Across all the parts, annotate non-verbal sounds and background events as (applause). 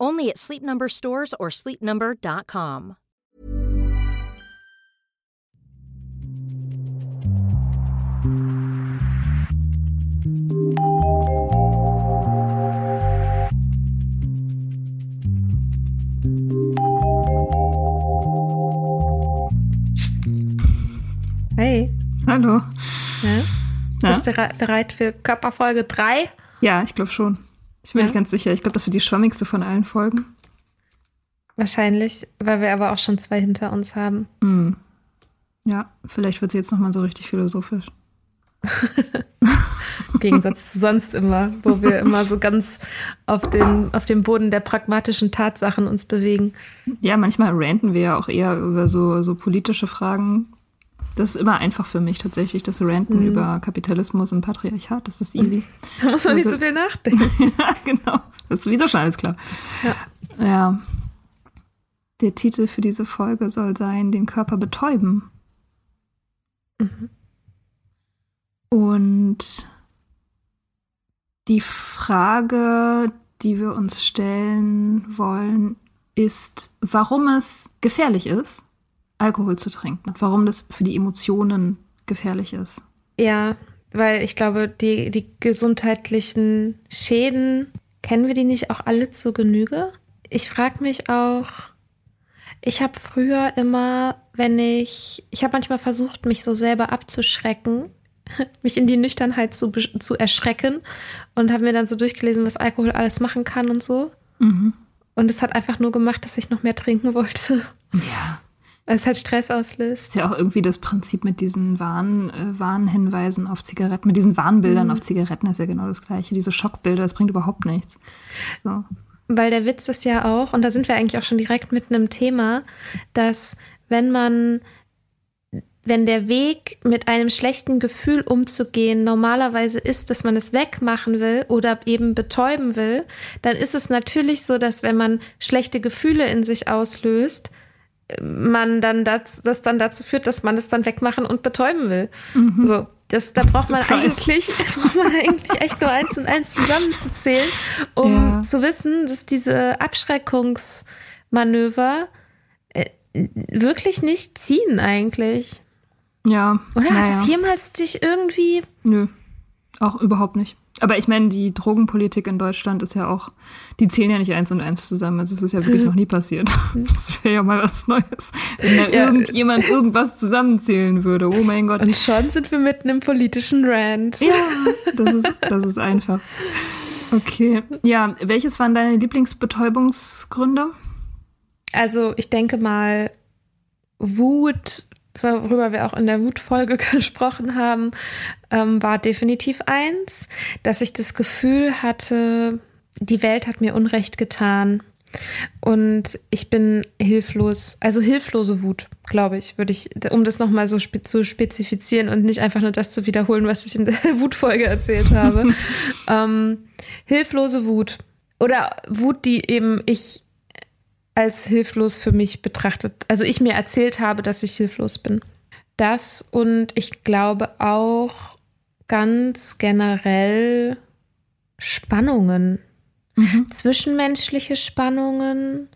Only at Sleep Number stores or sleepnumber.com. Hey, Hallo. ja? Ja? bist du bereit für Körperfolge 3? Ja, ich glaube schon. Ich bin Ja? nicht ganz sicher. Ich glaube, das wird die schwammigste von allen Folgen. Wahrscheinlich, weil wir aber auch schon zwei hinter uns haben. Hm. Ja, vielleicht wird sie jetzt nochmal so richtig philosophisch. (laughs) Im Gegensatz zu sonst immer, wo wir immer so ganz auf, den, auf dem Boden der pragmatischen Tatsachen uns bewegen. Ja, manchmal ranten wir ja auch eher über so, so politische Fragen. Das ist immer einfach für mich tatsächlich, das Ranten über Kapitalismus und Patriarchat. Das ist easy. (laughs) Da muss man nicht Also- so viel nachdenken. (laughs) ja, genau. Das ist sowieso schon alles klar. Ja. ja. Der Titel für diese Folge soll sein, den Körper betäuben. Und die Frage, die wir uns stellen wollen, ist, warum es gefährlich ist, Alkohol zu trinken. Und warum das für die Emotionen gefährlich ist. Ja, weil ich glaube, die, die gesundheitlichen Schäden, kennen wir die nicht auch alle zu Genüge? Ich frage mich auch, ich habe früher immer, wenn ich, ich habe manchmal versucht, mich so selber abzuschrecken, (laughs) mich in die Nüchternheit zu, zu erschrecken und habe mir dann so durchgelesen, was Alkohol alles machen kann und so. Und es hat einfach nur gemacht, dass ich noch mehr trinken wollte. Ja. Es halt Stress auslöst. ist ja auch irgendwie das Prinzip mit diesen Warn, äh, Warnhinweisen auf Zigaretten, mit diesen Warnbildern auf Zigaretten ist ja genau das gleiche. Diese Schockbilder, das bringt überhaupt nichts. So. Weil der Witz ist ja auch, und da sind wir eigentlich auch schon direkt mitten im Thema, dass wenn man, wenn der Weg mit einem schlechten Gefühl umzugehen normalerweise ist, dass man es wegmachen will oder eben betäuben will, dann ist es natürlich so, dass wenn man schlechte Gefühle in sich auslöst, man dann das, das dann dazu führt, dass man es dann wegmachen und betäuben will. So, das, da braucht man eigentlich, (laughs) braucht man eigentlich echt nur eins und eins zusammenzuzählen, um Ja. zu wissen, dass diese Abschreckungsmanöver äh, wirklich nicht ziehen eigentlich. Ja. Oder naja. hat es jemals dich irgendwie, Nö. Auch überhaupt nicht. Aber ich meine, die Drogenpolitik in Deutschland ist ja auch, die zählen ja nicht eins und eins zusammen. Also es ist ja wirklich noch nie passiert. (laughs) Das wäre ja mal was Neues, wenn da ja. irgendjemand irgendwas zusammenzählen würde. Oh mein Gott. Und schon sind wir mitten im politischen Rand. Ja, das ist, das ist einfach. Okay. Ja, welches waren deine Lieblingsbetäubungsgründe? Also ich denke mal, Wut, worüber wir auch in der Wutfolge (laughs) gesprochen haben, ähm, war definitiv eins, dass ich das Gefühl hatte, die Welt hat mir Unrecht getan. Und ich bin hilflos, also hilflose Wut, glaube ich, würde ich, um das nochmal so spe zu spezifizieren und nicht einfach nur das zu wiederholen, was ich in der (laughs) Wutfolge erzählt habe. (laughs) ähm, hilflose Wut. Oder Wut, die eben ich als hilflos für mich betrachtet, also ich mir erzählt habe, dass ich hilflos bin. Das und ich glaube auch ganz generell Spannungen, mhm. zwischenmenschliche Spannungen,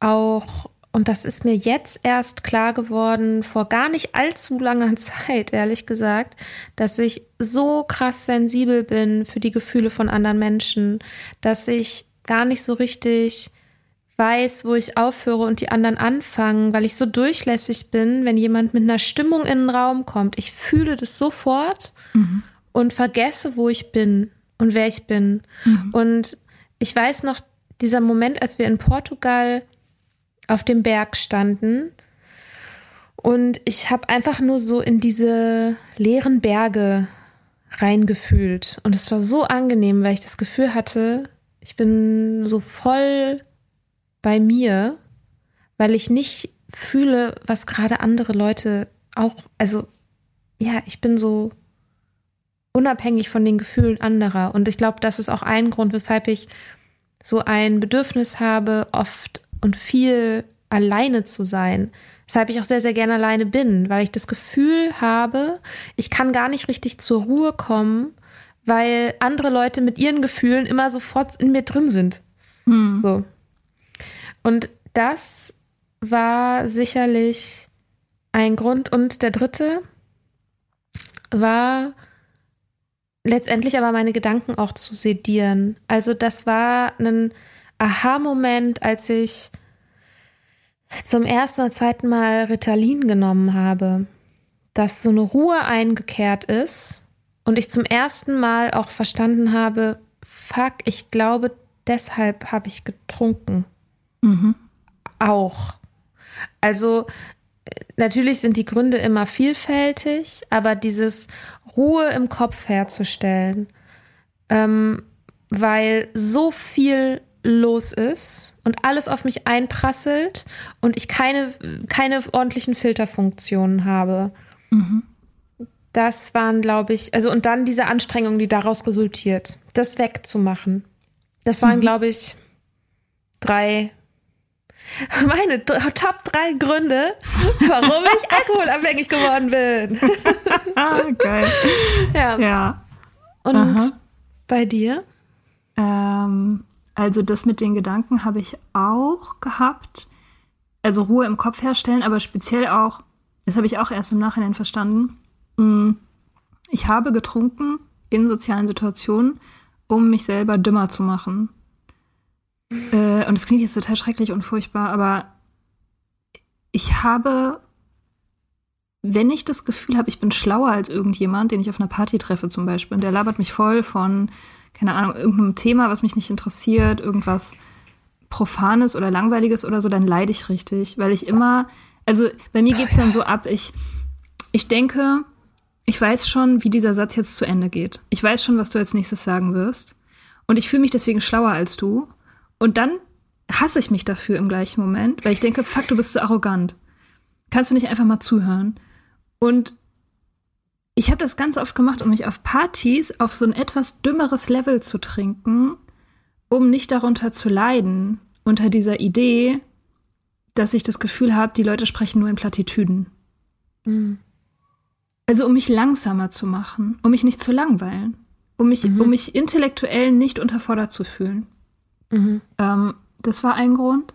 auch, und das ist mir jetzt erst klar geworden, vor gar nicht allzu langer (laughs) Zeit, ehrlich gesagt, dass ich so krass sensibel bin für die Gefühle von anderen Menschen, dass ich gar nicht so richtig weiß, wo ich aufhöre und die anderen anfangen, weil ich so durchlässig bin, wenn jemand mit einer Stimmung in den Raum kommt. Ich fühle das sofort mhm. und vergesse, wo ich bin und wer ich bin. Mhm. Und ich weiß noch, dieser Moment, als wir in Portugal auf dem Berg standen und ich habe einfach nur so in diese leeren Berge reingefühlt. Und es war so angenehm, weil ich das Gefühl hatte, ich bin so voll bei mir, weil ich nicht fühle, was gerade andere Leute auch, also ja, ich bin so unabhängig von den Gefühlen anderer. Und ich glaube, das ist auch ein Grund, weshalb ich so ein Bedürfnis habe, oft und viel alleine zu sein. Weshalb ich auch sehr, sehr gerne alleine bin, weil ich das Gefühl habe, ich kann gar nicht richtig zur Ruhe kommen, weil andere Leute mit ihren Gefühlen immer sofort in mir drin sind. Hm. So. Und das war sicherlich ein Grund. Und der dritte war letztendlich aber meine Gedanken auch zu sedieren. Also das war ein Aha-Moment, als ich zum ersten oder zweiten Mal Ritalin genommen habe, dass so eine Ruhe eingekehrt ist und ich zum ersten Mal auch verstanden habe, fuck, ich glaube, deshalb habe ich getrunken. Mhm. Auch. Also natürlich sind die Gründe immer vielfältig, aber dieses Ruhe im Kopf herzustellen, ähm, weil so viel los ist und alles auf mich einprasselt und ich keine, keine ordentlichen Filterfunktionen habe. Mhm. Das waren, glaube ich, also und dann diese Anstrengung, die daraus resultiert, das wegzumachen. Das waren, mhm. glaube ich, drei meine Top drei Gründe, warum ich (laughs) alkoholabhängig geworden bin. (laughs) Geil. Ja. ja. Und Aha. bei dir? Ähm, also das mit den Gedanken habe ich auch gehabt. Also Ruhe im Kopf herstellen, aber speziell auch, das habe ich auch erst im Nachhinein verstanden. Mm, ich habe getrunken in sozialen Situationen, um mich selber dümmer zu machen. Äh, und es klingt jetzt total schrecklich und furchtbar, aber ich habe, wenn ich das Gefühl habe, ich bin schlauer als irgendjemand, den ich auf einer Party treffe zum Beispiel, und der labert mich voll von, keine Ahnung, irgendeinem Thema, was mich nicht interessiert, irgendwas Profanes oder Langweiliges oder so, dann leide ich richtig, weil ich immer, also bei mir geht es dann so ab, ich, ich denke, ich weiß schon, wie dieser Satz jetzt zu Ende geht. Ich weiß schon, was du als nächstes sagen wirst. Und ich fühle mich deswegen schlauer als du. Und dann hasse ich mich dafür im gleichen Moment, weil ich denke, fuck, du bist so arrogant. Kannst du nicht einfach mal zuhören? Und ich habe das ganz oft gemacht, um mich auf Partys auf so ein etwas dümmeres Level zu trinken, um nicht darunter zu leiden, unter dieser Idee, dass ich das Gefühl habe, die Leute sprechen nur in Plattitüden. Mhm. Also um mich langsamer zu machen, um mich nicht zu langweilen, um mich, mhm. um mich intellektuell nicht unterfordert zu fühlen. Mhm. Ähm, das war ein Grund.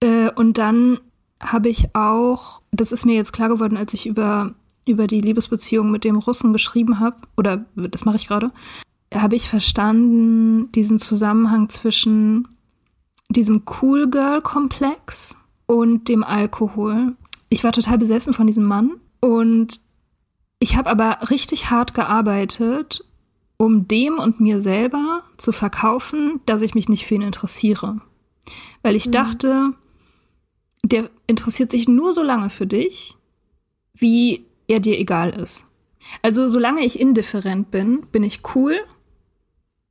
Äh, und dann habe ich auch, das ist mir jetzt klar geworden, als ich über über die Liebesbeziehung mit dem Russen geschrieben habe, oder das mache ich gerade, habe ich verstanden diesen Zusammenhang zwischen diesem Cool Girl Komplex und dem Alkohol. Ich war total besessen von diesem Mann und ich habe aber richtig hart gearbeitet, um dem und mir selber zu verkaufen, dass ich mich nicht für ihn interessiere. Weil ich mhm. dachte, der interessiert sich nur so lange für dich, wie er dir egal ist. Also solange ich indifferent bin, bin ich cool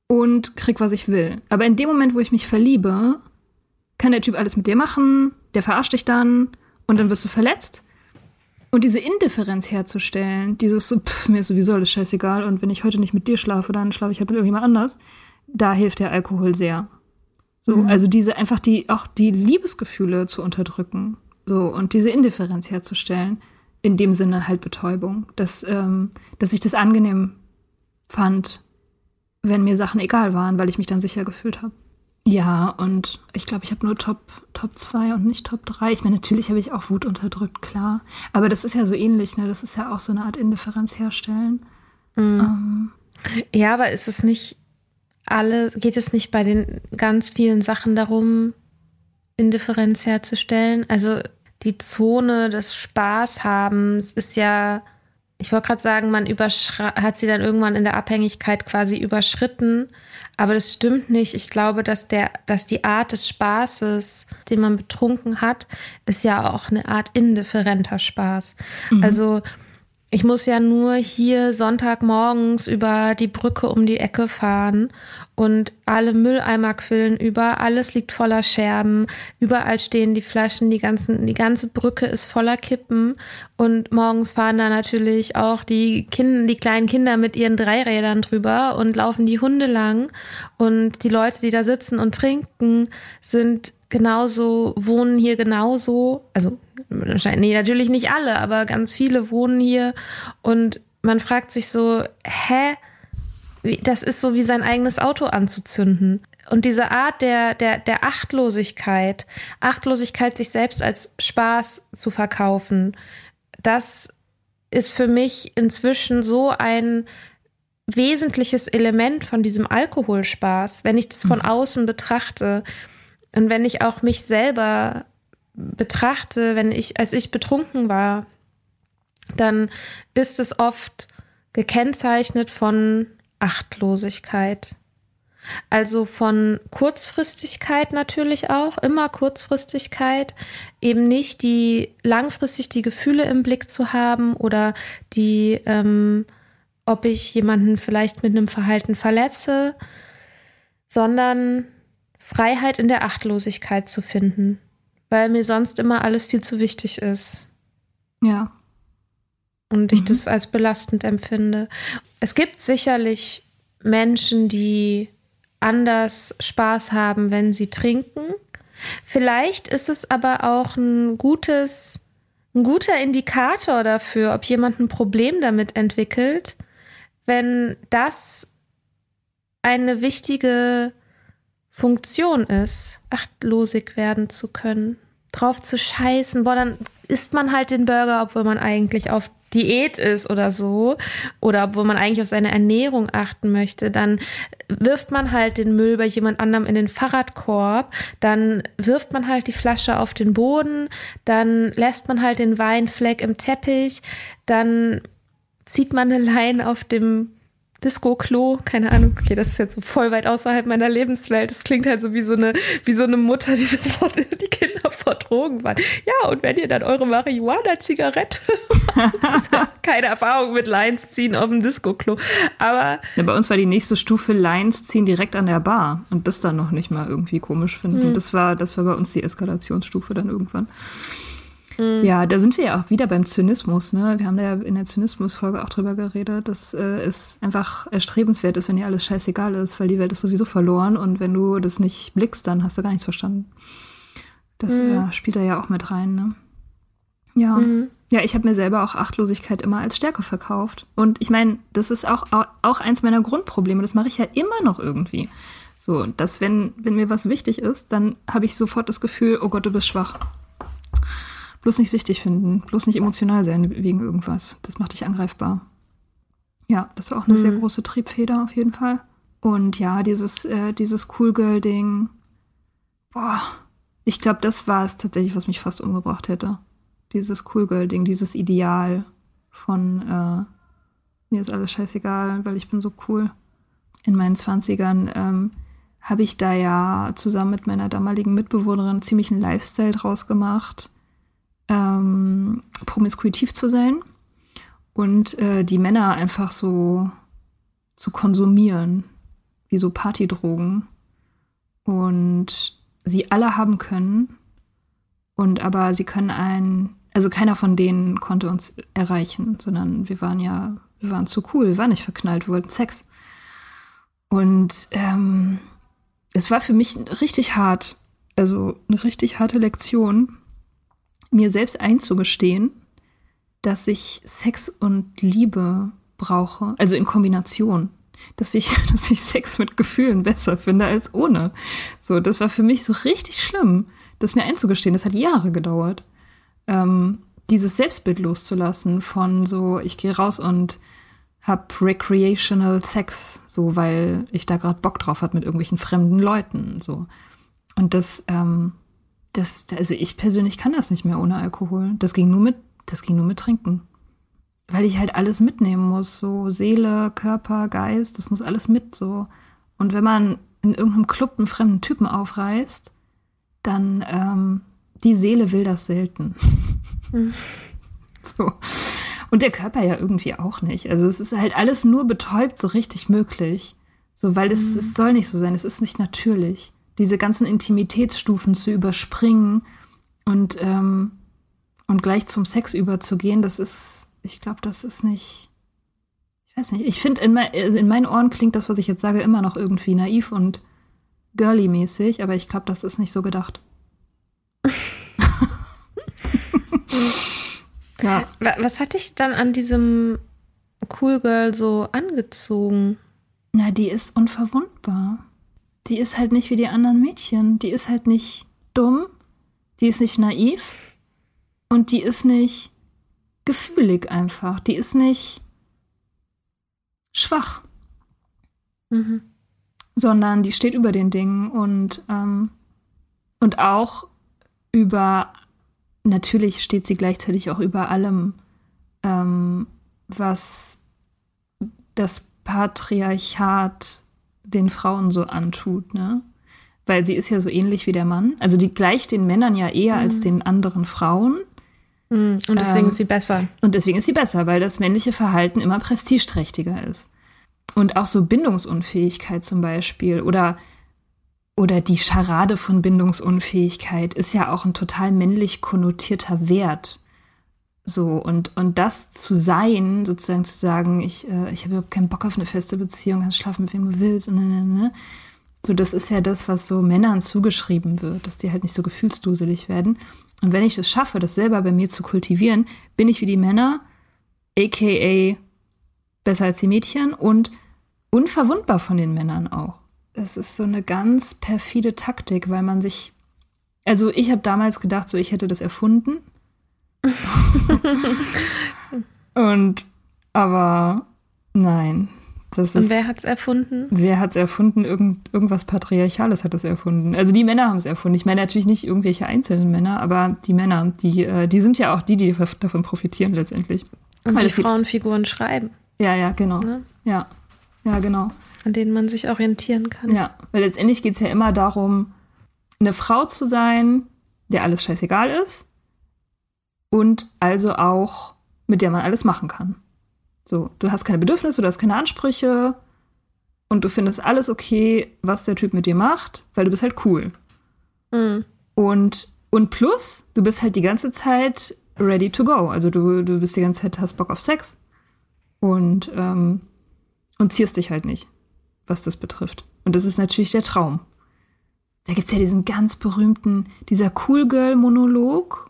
und krieg, was ich will. Aber in dem Moment, wo ich mich verliebe, kann der Typ alles mit dir machen, der verarscht dich dann und dann wirst du verletzt. Und diese Indifferenz herzustellen, dieses so, pff, mir ist sowieso alles scheißegal und wenn ich heute nicht mit dir schlafe, dann schlafe ich halt mit irgendjemand anders, da hilft der Alkohol sehr. So, mhm. also diese einfach die, auch die Liebesgefühle zu unterdrücken. So, und diese Indifferenz herzustellen. In dem Sinne halt Betäubung. Dass, ähm, dass ich das angenehm fand, wenn mir Sachen egal waren, weil ich mich dann sicher gefühlt habe. Ja, und ich glaube, ich habe nur Top, Top 2 und nicht Top 3. Ich meine, natürlich habe ich auch Wut unterdrückt, klar. Aber das ist ja so ähnlich, ne? Das ist ja auch so eine Art Indifferenz herstellen. Mhm. Ähm. Ja, aber ist es nicht alle, geht es nicht bei den ganz vielen Sachen darum, Indifferenz herzustellen? Also die Zone des Spaßhabens ist ja ich wollte gerade sagen, man hat sie dann irgendwann in der Abhängigkeit quasi überschritten. Aber das stimmt nicht. Ich glaube, dass der, dass die Art des Spaßes, den man betrunken hat, ist ja auch eine Art indifferenter Spaß. Mhm. Also ich muss ja nur hier Sonntagmorgens über die Brücke um die Ecke fahren und alle Mülleimer quillen über, alles liegt voller Scherben, überall stehen die Flaschen, die ganzen, die ganze Brücke ist voller Kippen und morgens fahren da natürlich auch die Kinder, die kleinen Kinder mit ihren Dreirädern drüber und laufen die Hunde lang und die Leute, die da sitzen und trinken, sind genauso, wohnen hier genauso, also nee, natürlich nicht alle, aber ganz viele wohnen hier und man fragt sich so, hä? Das ist so wie sein eigenes Auto anzuzünden. Und diese Art der, der, der Achtlosigkeit, Achtlosigkeit, sich selbst als Spaß zu verkaufen, das ist für mich inzwischen so ein wesentliches Element von diesem Alkoholspaß, wenn ich das von mhm. außen betrachte. Und wenn ich auch mich selber betrachte, wenn ich, als ich betrunken war, dann ist es oft gekennzeichnet von Achtlosigkeit. Also von Kurzfristigkeit natürlich auch, immer Kurzfristigkeit, eben nicht die langfristig die Gefühle im Blick zu haben oder die, ähm, ob ich jemanden vielleicht mit einem Verhalten verletze, sondern Freiheit in der Achtlosigkeit zu finden, weil mir sonst immer alles viel zu wichtig ist. Ja. Und ich mhm. das als belastend empfinde. Es gibt sicherlich Menschen, die anders Spaß haben, wenn sie trinken. Vielleicht ist es aber auch ein gutes, ein guter Indikator dafür, ob jemand ein Problem damit entwickelt, wenn das eine wichtige Funktion ist, achtlosig werden zu können, drauf zu scheißen, boah, dann isst man halt den Burger, obwohl man eigentlich auf Diät ist oder so, oder obwohl man eigentlich auf seine Ernährung achten möchte, dann wirft man halt den Müll bei jemand anderem in den Fahrradkorb, dann wirft man halt die Flasche auf den Boden, dann lässt man halt den Weinfleck im Teppich, dann zieht man eine Leine auf dem Disco-Klo, keine Ahnung, okay, das ist jetzt so voll weit außerhalb meiner Lebenswelt. Das klingt halt so wie so eine, wie so eine Mutter, die (laughs) die Kinder vor Drogen waren. Ja, und wenn ihr dann eure Marihuana-Zigarette (laughs) keine Erfahrung mit Lines ziehen auf dem Disco-Klo. Aber. Ja, bei uns war die nächste Stufe Lines ziehen direkt an der Bar und das dann noch nicht mal irgendwie komisch finden. Hm. Das war, das war bei uns die Eskalationsstufe dann irgendwann. Mhm. Ja, da sind wir ja auch wieder beim Zynismus. Ne? Wir haben da ja in der Zynismus-Folge auch drüber geredet, dass äh, es einfach erstrebenswert ist, wenn dir alles scheißegal ist, weil die Welt ist sowieso verloren und wenn du das nicht blickst, dann hast du gar nichts verstanden. Das mhm. äh, spielt da ja auch mit rein. Ne? Ja. Mhm. Ja, ich habe mir selber auch Achtlosigkeit immer als Stärke verkauft. Und ich meine, das ist auch, auch eins meiner Grundprobleme. Das mache ich ja immer noch irgendwie. So, dass wenn, wenn mir was wichtig ist, dann habe ich sofort das Gefühl, oh Gott, du bist schwach bloß nicht wichtig finden, bloß nicht emotional sein wegen irgendwas. Das macht dich angreifbar. Ja, das war auch eine mhm. sehr große Triebfeder auf jeden Fall. Und ja, dieses, äh, dieses Cool Girl-Ding, boah, ich glaube, das war es tatsächlich, was mich fast umgebracht hätte. Dieses Cool Girl-Ding, dieses Ideal von äh, mir ist alles scheißegal, weil ich bin so cool. In meinen Zwanzigern ähm, habe ich da ja zusammen mit meiner damaligen Mitbewohnerin ziemlich einen Lifestyle draus gemacht, ähm, promiskuitiv zu sein und äh, die Männer einfach so zu konsumieren, wie so Partydrogen. Und sie alle haben können. Und aber sie können einen, also keiner von denen konnte uns erreichen, sondern wir waren ja, wir waren zu cool, wir waren nicht verknallt, wir wollten Sex. Und ähm, es war für mich richtig hart, also eine richtig harte Lektion, mir selbst einzugestehen, dass ich Sex und Liebe brauche, also in Kombination dass ich, (laughs) dass ich Sex mit Gefühlen besser finde als ohne. So, das war für mich so richtig schlimm, das mir einzugestehen. Das hat Jahre gedauert. Ähm, dieses Selbstbild loszulassen von so, ich gehe raus und hab recreational Sex, so, weil ich da gerade Bock drauf hat mit irgendwelchen fremden Leuten, so. Und das, ähm, das, also ich persönlich kann das nicht mehr ohne Alkohol. Das ging nur mit, das ging nur mit Trinken weil ich halt alles mitnehmen muss, so Seele, Körper, Geist, das muss alles mit so. Und wenn man in irgendeinem Club einen fremden Typen aufreißt, dann ähm, die Seele will das selten. Mhm. (laughs) so. Und der Körper ja irgendwie auch nicht. Also es ist halt alles nur betäubt so richtig möglich. So, weil es, mhm. es soll nicht so sein, es ist nicht natürlich. Diese ganzen Intimitätsstufen zu überspringen und, ähm, und gleich zum Sex überzugehen, das ist, ich glaube, das ist nicht. Ich weiß nicht. Ich finde, in, mein, also in meinen Ohren klingt das, was ich jetzt sage, immer noch irgendwie naiv und girly-mäßig, aber ich glaube, das ist nicht so gedacht. (laughs) ja. Was hat dich dann an diesem Cool Girl so angezogen? Na, die ist unverwundbar. Die ist halt nicht wie die anderen Mädchen. Die ist halt nicht dumm. Die ist nicht naiv. Und die ist nicht gefühlig einfach. Die ist nicht schwach, mhm. sondern die steht über den Dingen und, ähm, und auch über, natürlich steht sie gleichzeitig auch über allem, ähm, was das Patriarchat den Frauen so antut, ne? Weil sie ist ja so ähnlich wie der Mann. Also die gleicht den Männern ja eher mhm. als den anderen Frauen. Mhm. Und deswegen ähm, ist sie besser. Und deswegen ist sie besser, weil das männliche Verhalten immer prestigeträchtiger ist. Und auch so Bindungsunfähigkeit zum Beispiel oder, oder die Scharade von Bindungsunfähigkeit ist ja auch ein total männlich konnotierter Wert. So, und, und das zu sein, sozusagen zu sagen, ich, äh, ich habe überhaupt keinen Bock auf eine feste Beziehung, kannst schlafen mit wem du willst, ne, ne, ne. So, das ist ja das, was so Männern zugeschrieben wird, dass die halt nicht so gefühlsduselig werden. Und wenn ich es schaffe, das selber bei mir zu kultivieren, bin ich wie die Männer, aka besser als die Mädchen und unverwundbar von den Männern auch. Das ist so eine ganz perfide Taktik, weil man sich. Also ich habe damals gedacht, so ich hätte das erfunden. (laughs) und aber nein, das Und wer hat es erfunden? Wer hat es erfunden? Irgend, irgendwas Patriarchales hat es erfunden. Also die Männer haben es erfunden. Ich meine natürlich nicht irgendwelche einzelnen Männer, aber die Männer, die, äh, die sind ja auch die, die davon profitieren letztendlich. Und Weil die Frauenfiguren schreiben. Ja, ja, genau. Ja, ja, ja genau. An denen man sich orientieren kann. Ja, weil letztendlich geht es ja immer darum, eine Frau zu sein, der alles scheißegal ist und also auch mit der man alles machen kann. So, du hast keine Bedürfnisse, du hast keine Ansprüche und du findest alles okay, was der Typ mit dir macht, weil du bist halt cool. Mhm. Und, und plus, du bist halt die ganze Zeit ready to go. Also du, du bist die ganze Zeit, hast Bock auf Sex und, ähm, und zierst dich halt nicht, was das betrifft. Und das ist natürlich der Traum. Da gibt es ja diesen ganz berühmten, dieser Cool Girl-Monolog.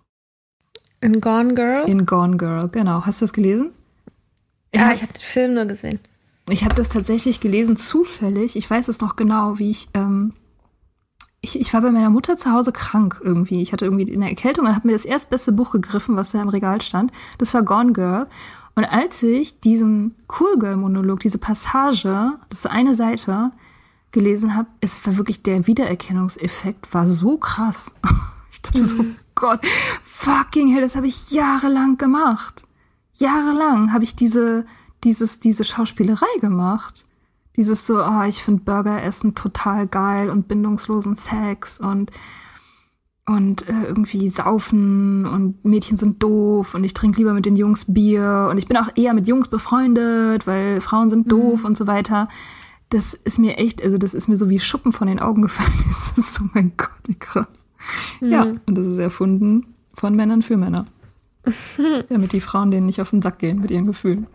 In Gone Girl? In Gone Girl, genau. Hast du das gelesen? Ja, ich habe den Film nur gesehen. Ich habe das tatsächlich gelesen, zufällig. Ich weiß es noch genau, wie ich ähm, ich, ich war bei meiner Mutter zu Hause krank irgendwie. Ich hatte irgendwie eine Erkältung und habe mir das erstbeste Buch gegriffen, was da im Regal stand. Das war Gone Girl. Und als ich diesen Cool Girl Monolog, diese Passage, das ist eine Seite, gelesen habe, es war wirklich der Wiedererkennungseffekt war so krass. (laughs) Ich dachte so, mhm. Gott, fucking hell, das habe ich jahrelang gemacht. Jahrelang habe ich diese, dieses, diese Schauspielerei gemacht. Dieses so, oh, ich finde Burger essen total geil und bindungslosen Sex und und äh, irgendwie saufen und Mädchen sind doof und ich trinke lieber mit den Jungs Bier und ich bin auch eher mit Jungs befreundet, weil Frauen sind doof mhm. und so weiter. Das ist mir echt, also das ist mir so wie Schuppen von den Augen gefallen. (laughs) Das ist so, mein Gott, wie krass. Mhm. Ja, und das ist erfunden von Männern für Männer. (laughs) Damit die Frauen denen nicht auf den Sack gehen mit ihren Gefühlen.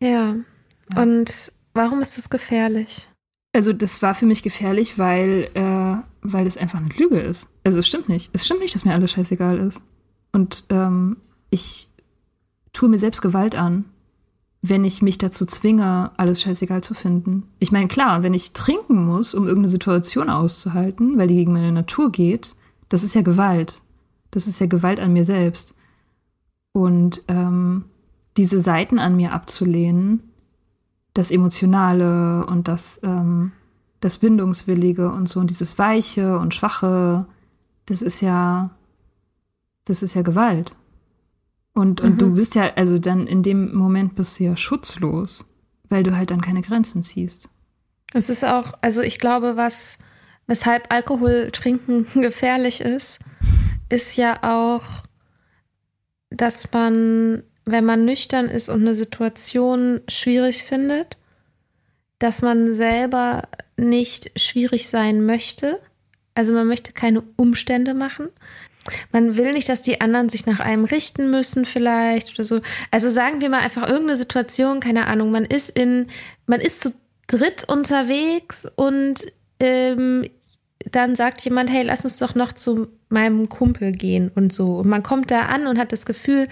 Ja. ja. Und warum ist das gefährlich? Also das war für mich gefährlich, weil, äh, weil das einfach eine Lüge ist. Also es stimmt nicht. Es stimmt nicht, dass mir alles scheißegal ist. Und ähm, ich tue mir selbst Gewalt an, wenn ich mich dazu zwinge, alles scheißegal zu finden. Ich meine, klar, wenn ich trinken muss, um irgendeine Situation auszuhalten, weil die gegen meine Natur geht, das ist ja Gewalt. Das ist ja Gewalt an mir selbst. Und ähm, diese Seiten an mir abzulehnen, das Emotionale und das, ähm, das Bindungswillige und so und dieses Weiche und Schwache, das ist ja, das ist ja Gewalt. Und, und mhm. du bist ja, also dann in dem Moment bist du ja schutzlos, weil du halt dann keine Grenzen ziehst. Es ist auch, also ich glaube, was, weshalb Alkohol trinken (laughs) gefährlich ist, ist ja auch, dass man wenn man nüchtern ist und eine Situation schwierig findet, dass man selber nicht schwierig sein möchte. Also man möchte keine Umstände machen. Man will nicht, dass die anderen sich nach einem richten müssen vielleicht oder so. Also sagen wir mal einfach irgendeine Situation, keine Ahnung, man ist in, man ist zu dritt unterwegs und ähm, dann sagt jemand, hey, lass uns doch noch zu meinem Kumpel gehen und so. Und man kommt da an und hat das Gefühl,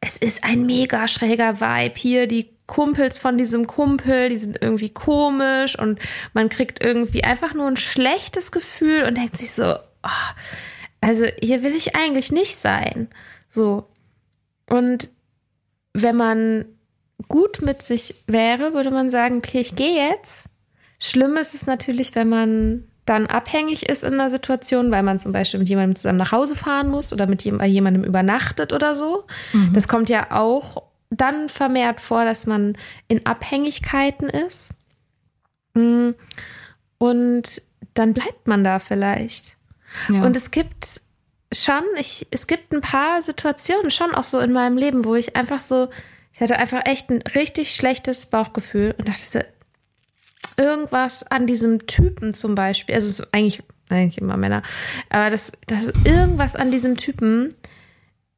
es ist ein mega schräger Vibe hier. Die Kumpels von diesem Kumpel, die sind irgendwie komisch und man kriegt irgendwie einfach nur ein schlechtes Gefühl und denkt sich so, oh, also hier will ich eigentlich nicht sein. So. Und wenn man gut mit sich wäre, würde man sagen, okay, ich gehe jetzt. Schlimm ist es natürlich, wenn man dann abhängig ist in einer Situation, weil man zum Beispiel mit jemandem zusammen nach Hause fahren muss oder mit jemandem übernachtet oder so. Mhm. Das kommt ja auch dann vermehrt vor, dass man in Abhängigkeiten ist. Mm. Und dann bleibt man da vielleicht. Ja. Und es gibt schon, ich, es gibt ein paar Situationen schon auch so in meinem Leben, wo ich einfach so, ich hatte einfach echt ein richtig schlechtes Bauchgefühl und dachte, irgendwas an diesem Typen zum Beispiel, also eigentlich, eigentlich immer Männer, aber das, das irgendwas an diesem Typen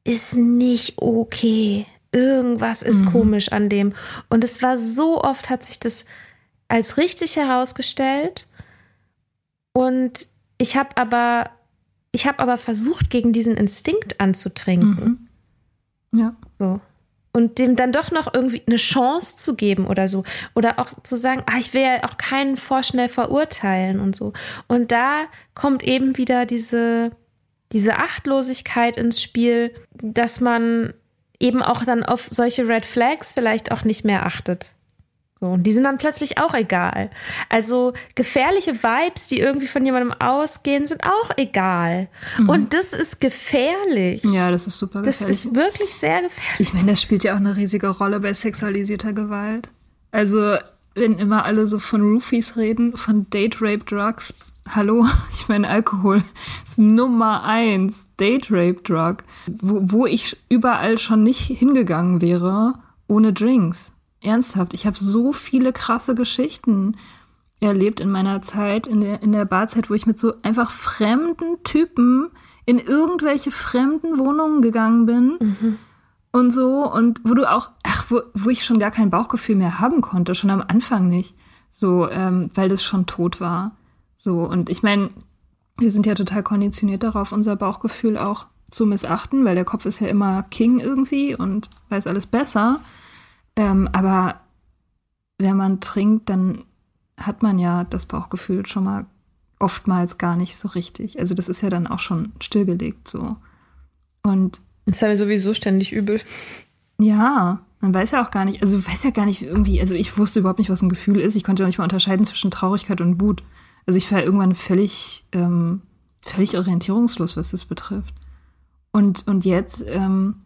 ist nicht okay. Irgendwas ist mhm. komisch an dem. Und es war so oft, hat sich das als richtig herausgestellt. Und ich habe aber, ich habe aber versucht, gegen diesen Instinkt anzutrinken. Mhm. Ja. So und dem dann doch noch irgendwie eine Chance zu geben oder so. Oder auch zu sagen, ah, ich will ja auch keinen vorschnell verurteilen und so. Und da kommt eben wieder diese, diese Achtlosigkeit ins Spiel, dass man eben auch dann auf solche Red Flags vielleicht auch nicht mehr achtet. So, und die sind dann plötzlich auch egal. Also gefährliche Vibes, die irgendwie von jemandem ausgehen, sind auch egal. Mhm. Und das ist gefährlich. Ja, das ist super gefährlich. Das ist wirklich sehr gefährlich. Ich meine, das spielt ja auch eine riesige Rolle bei sexualisierter Gewalt. Also, wenn immer alle so von Roofies reden, von Date Rape Drugs. Hallo, (laughs) ich meine, Alkohol ist Nummer eins. Date Rape Drug. Wo, wo ich überall schon nicht hingegangen wäre ohne Drinks. Ernsthaft, ich habe so viele krasse Geschichten erlebt in meiner Zeit, in der, in der Barzeit, wo ich mit so einfach fremden Typen in irgendwelche fremden Wohnungen gegangen bin mhm. und so und wo du auch, ach, wo, wo ich schon gar kein Bauchgefühl mehr haben konnte, schon am Anfang nicht, so, ähm, weil das schon tot war. So, und ich meine, wir sind ja total konditioniert darauf, unser Bauchgefühl auch zu missachten, weil der Kopf ist ja immer King irgendwie und weiß alles besser. Ähm, aber wenn man trinkt, dann hat man ja das Bauchgefühl schon mal oftmals gar nicht so richtig. Also das ist ja dann auch schon stillgelegt so. Und das ist ja sowieso ständig übel. Ja, man weiß ja auch gar nicht, also weiß ja gar nicht irgendwie, also ich wusste überhaupt nicht, was ein Gefühl ist. Ich konnte ja nicht mal unterscheiden zwischen Traurigkeit und Wut. Also ich war irgendwann völlig, ähm, völlig orientierungslos, was das betrifft. Und, und jetzt ähm,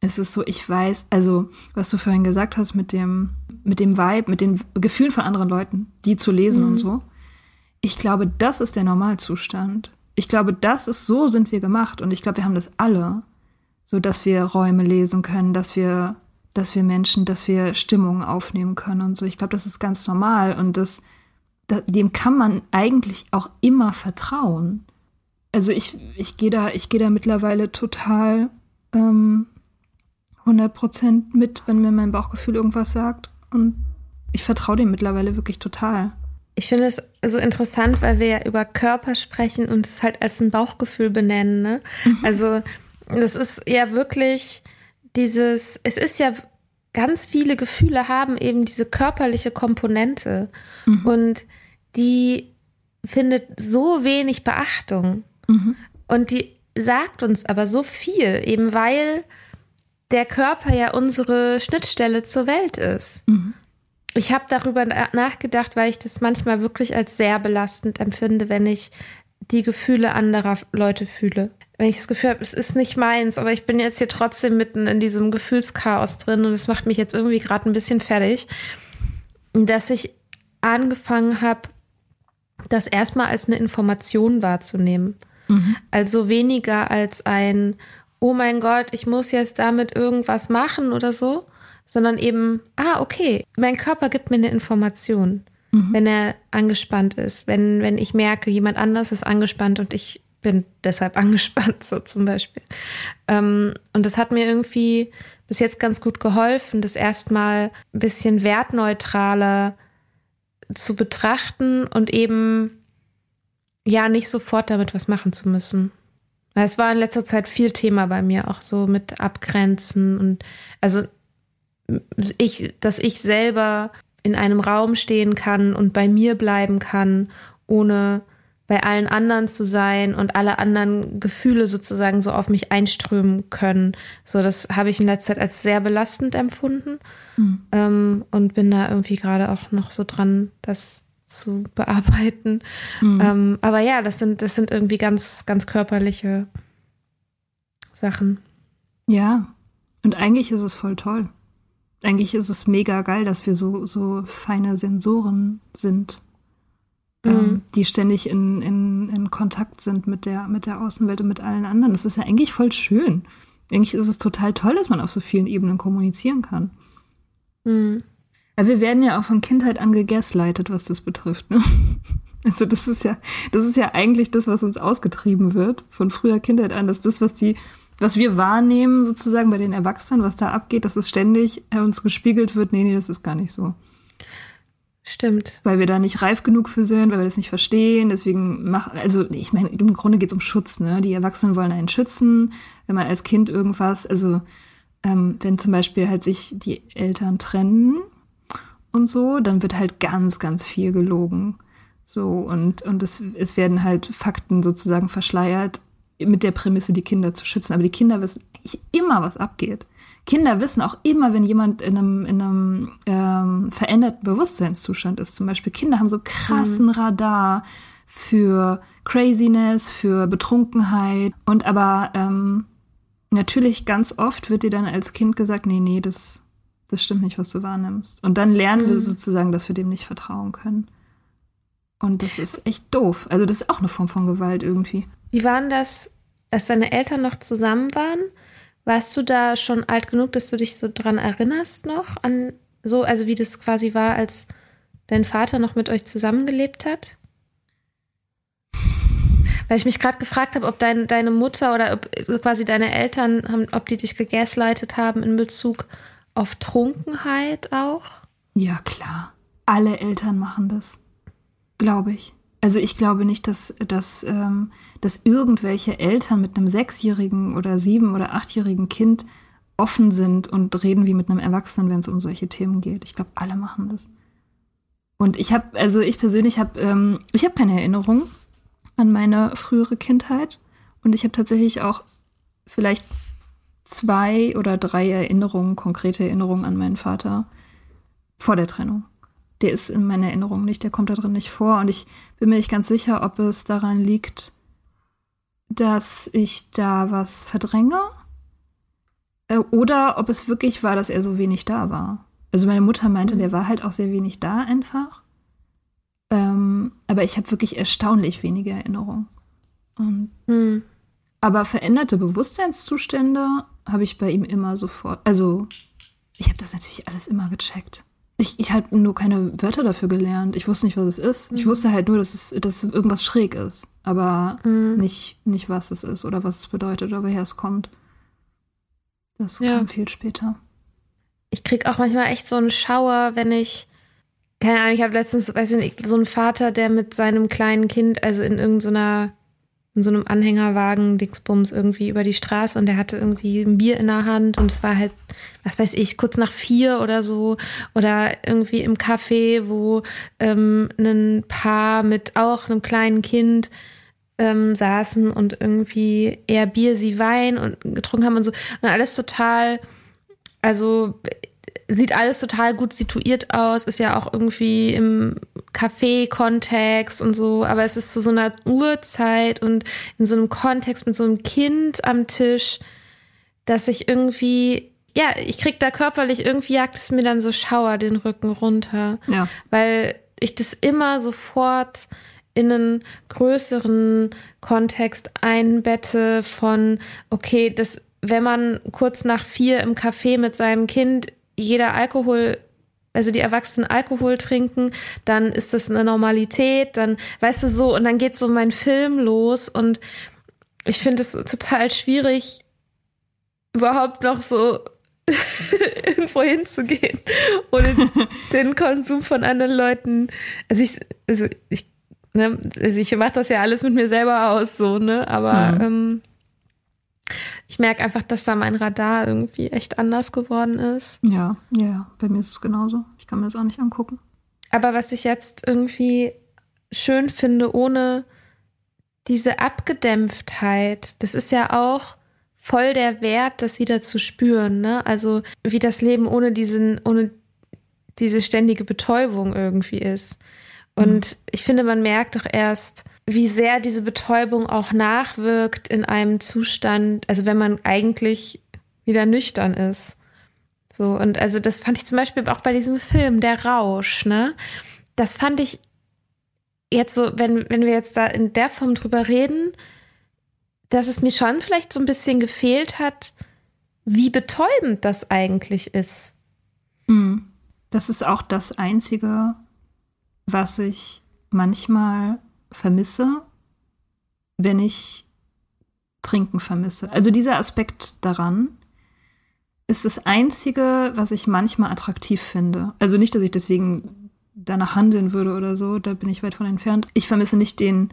ist es so, ich weiß, also was du vorhin gesagt hast mit dem, mit dem Vibe, mit den Gefühlen von anderen Leuten, die zu lesen mhm. und so. Ich glaube, das ist der Normalzustand. Ich glaube, das ist so sind wir gemacht und ich glaube, wir haben das alle, so dass wir Räume lesen können, dass wir, dass wir Menschen, dass wir Stimmungen aufnehmen können und so. Ich glaube, das ist ganz normal und das, das dem kann man eigentlich auch immer vertrauen. Also ich, ich gehe da, ich gehe da mittlerweile total ähm, 100% mit, wenn mir mein Bauchgefühl irgendwas sagt und ich vertraue dem mittlerweile wirklich total. Ich finde es so interessant, weil wir ja über Körper sprechen und es halt als ein Bauchgefühl benennen. Ne? Mhm. Also das ist ja wirklich dieses, es ist ja ganz viele Gefühle haben eben diese körperliche Komponente mhm. und die findet so wenig Beachtung mhm. und die sagt uns aber so viel, eben weil der Körper ja unsere Schnittstelle zur Welt ist. Mhm. Ich habe darüber nachgedacht, weil ich das manchmal wirklich als sehr belastend empfinde, wenn ich die Gefühle anderer Leute fühle. Wenn ich das Gefühl habe, es ist nicht meins, aber ich bin jetzt hier trotzdem mitten in diesem Gefühlschaos drin und es macht mich jetzt irgendwie gerade ein bisschen fertig, dass ich angefangen habe, das erstmal als eine Information wahrzunehmen. Mhm. Also weniger als ein, oh mein Gott, ich muss jetzt damit irgendwas machen oder so, sondern eben, ah, okay, mein Körper gibt mir eine Information, mhm. wenn er angespannt ist, wenn, wenn ich merke, jemand anders ist angespannt und ich bin deshalb (laughs) angespannt, so zum Beispiel. Ähm, und das hat mir irgendwie bis jetzt ganz gut geholfen, das erstmal ein bisschen wertneutraler zu betrachten und eben ja nicht sofort damit was machen zu müssen. Es war in letzter Zeit viel Thema bei mir, auch so mit Abgrenzen und also ich, dass ich selber in einem Raum stehen kann und bei mir bleiben kann, ohne bei allen anderen zu sein und alle anderen Gefühle sozusagen so auf mich einströmen können. So, das habe ich in letzter Zeit als sehr belastend empfunden mhm. ähm, und bin da irgendwie gerade auch noch so dran, das zu bearbeiten. Mhm. Ähm, aber ja, das sind, das sind irgendwie ganz, ganz körperliche Sachen. Ja, und eigentlich ist es voll toll eigentlich ist es mega geil, dass wir so, so feine Sensoren sind, mhm. ähm, die ständig in, in, in Kontakt sind mit der, mit der Außenwelt und mit allen anderen. Das ist ja eigentlich voll schön. Eigentlich ist es total toll, dass man auf so vielen Ebenen kommunizieren kann. Mhm. Also wir werden ja auch von Kindheit an gegaslightet, was das betrifft. Ne? (laughs) Also das ist ja, das ist ja eigentlich das, was uns ausgetrieben wird von früher Kindheit an, dass das, was die was wir wahrnehmen sozusagen bei den Erwachsenen, was da abgeht, dass es ständig uns gespiegelt wird, nee, nee, das ist gar nicht so. Stimmt. Weil wir da nicht reif genug für sind, weil wir das nicht verstehen. Deswegen machen, also ich meine, im Grunde geht es um Schutz, ne? Die Erwachsenen wollen einen schützen, wenn man als Kind irgendwas, also ähm, wenn zum Beispiel halt sich die Eltern trennen und so, dann wird halt ganz, ganz viel gelogen. So, und, und es, es werden halt Fakten sozusagen verschleiert, mit der Prämisse, die Kinder zu schützen. Aber die Kinder wissen immer, was abgeht. Kinder wissen auch immer, wenn jemand in einem, in einem ähm, veränderten Bewusstseinszustand ist. Zum Beispiel Kinder haben so krassen mhm. Radar für Craziness, für Betrunkenheit. Und aber ähm, natürlich ganz oft wird dir dann als Kind gesagt, nee, nee, das, das stimmt nicht, was du wahrnimmst. Und dann lernen mhm. wir sozusagen, dass wir dem nicht vertrauen können. Und das ist echt doof. Also das ist auch eine Form von Gewalt irgendwie. Wie waren das, als deine Eltern noch zusammen waren? Warst du da schon alt genug, dass du dich so dran erinnerst noch an so, also wie das quasi war, als dein Vater noch mit euch zusammengelebt hat? Weil ich mich gerade gefragt habe, ob dein, deine Mutter oder ob quasi deine Eltern, haben, ob die dich gegaslightet haben in Bezug auf Trunkenheit auch? Ja, klar. Alle Eltern machen das. Glaube ich. Also ich glaube nicht, dass, dass, ähm, dass irgendwelche Eltern mit einem sechsjährigen oder sieben- oder achtjährigen Kind offen sind und reden wie mit einem Erwachsenen, wenn es um solche Themen geht. Ich glaube, alle machen das. Und ich habe, also ich persönlich habe, ähm, ich habe keine Erinnerung an meine frühere Kindheit. Und ich habe tatsächlich auch vielleicht zwei oder drei Erinnerungen, konkrete Erinnerungen an meinen Vater vor der Trennung. Der ist in meiner Erinnerung nicht, der kommt da drin nicht vor. Und ich bin mir nicht ganz sicher, ob es daran liegt, dass ich da was verdränge äh, oder ob es wirklich war, dass er so wenig da war. Also meine Mutter meinte, der war halt auch sehr wenig da einfach. Ähm, aber ich habe wirklich erstaunlich wenige Erinnerungen. Und, mhm. Aber veränderte Bewusstseinszustände habe ich bei ihm immer sofort. Also ich habe das natürlich alles immer gecheckt. Ich, ich habe nur keine Wörter dafür gelernt. Ich wusste nicht, was es ist. Mhm. Ich wusste halt nur, dass es, dass irgendwas schräg ist. Aber mhm. nicht, nicht, was es ist oder was es bedeutet oder woher es kommt. Das ja. kam viel später. Ich krieg auch manchmal echt so einen Schauer, wenn ich, keine Ahnung, ich habe letztens, weiß ich nicht, so einen Vater, der mit seinem kleinen Kind, also in irgendeiner in so einem Anhängerwagen Dixbums irgendwie über die Straße und der hatte irgendwie ein Bier in der Hand und es war halt, was weiß ich, kurz nach vier oder so oder irgendwie im Café, wo ähm, ein Paar mit auch einem kleinen Kind ähm, saßen und irgendwie eher Bier, sie Wein und getrunken haben und so. Und alles total, also sieht alles total gut situiert aus, ist ja auch irgendwie im Café-Kontext und so, aber es ist zu so einer Uhrzeit und in so einem Kontext mit so einem Kind am Tisch, dass ich irgendwie, ja, ich krieg da körperlich, irgendwie jagt es mir dann so Schauer den Rücken runter. Ja. Weil ich das immer sofort in einen größeren Kontext einbette von, okay, das, wenn man kurz nach vier im Café mit seinem Kind jeder Alkohol also die Erwachsenen Alkohol trinken, dann ist das eine Normalität, dann, weißt du so, und dann geht so mein Film los und ich finde es total schwierig, überhaupt noch so (laughs) irgendwo hinzugehen ohne (laughs) den Konsum von anderen Leuten. Also ich, also ich, ne, also ich mache das ja alles mit mir selber aus, so, ne, aber mhm. ähm, ich merke einfach, dass da mein Radar irgendwie echt anders geworden ist. Ja, ja, bei mir ist es genauso. Ich kann mir das auch nicht angucken. Aber was ich jetzt irgendwie schön finde, ohne diese Abgedämpftheit, das ist ja auch voll der Wert, das wieder zu spüren, ne? Also wie das Leben ohne diesen, ohne diese ständige Betäubung irgendwie ist. Und mhm. ich finde, man merkt doch erst, wie sehr diese Betäubung auch nachwirkt in einem Zustand, also wenn man eigentlich wieder nüchtern ist. So, und also das fand ich zum Beispiel auch bei diesem Film, Der Rausch, ne? Das fand ich jetzt so, wenn, wenn wir jetzt da in der Form drüber reden, dass es mir schon vielleicht so ein bisschen gefehlt hat, wie betäubend das eigentlich ist. Mhm. Das ist auch das Einzige, was ich manchmal vermisse, wenn ich Trinken vermisse. Also dieser Aspekt daran ist das Einzige, was ich manchmal attraktiv finde. Also nicht, dass ich deswegen danach handeln würde oder so, da bin ich weit von entfernt. Ich vermisse nicht den,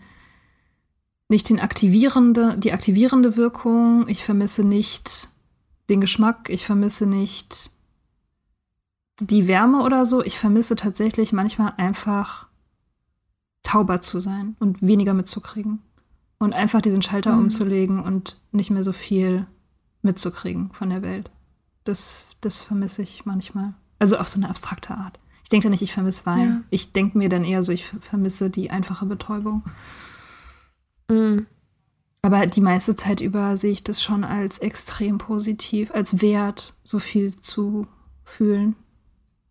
nicht den aktivierende, die aktivierende Wirkung. Ich vermisse nicht den Geschmack. Ich vermisse nicht die Wärme oder so. Ich vermisse tatsächlich manchmal einfach tauber zu sein und weniger mitzukriegen. Und einfach diesen Schalter mhm. umzulegen und nicht mehr so viel mitzukriegen von der Welt. Das, das vermisse ich manchmal. Also auf so eine abstrakte Art. Ich denke nicht, ich vermisse Wein. Ja. Ich denke mir dann eher so, ich vermisse die einfache Betäubung. Mhm. Aber die meiste Zeit über sehe ich das schon als extrem positiv, als Wert, so viel zu fühlen.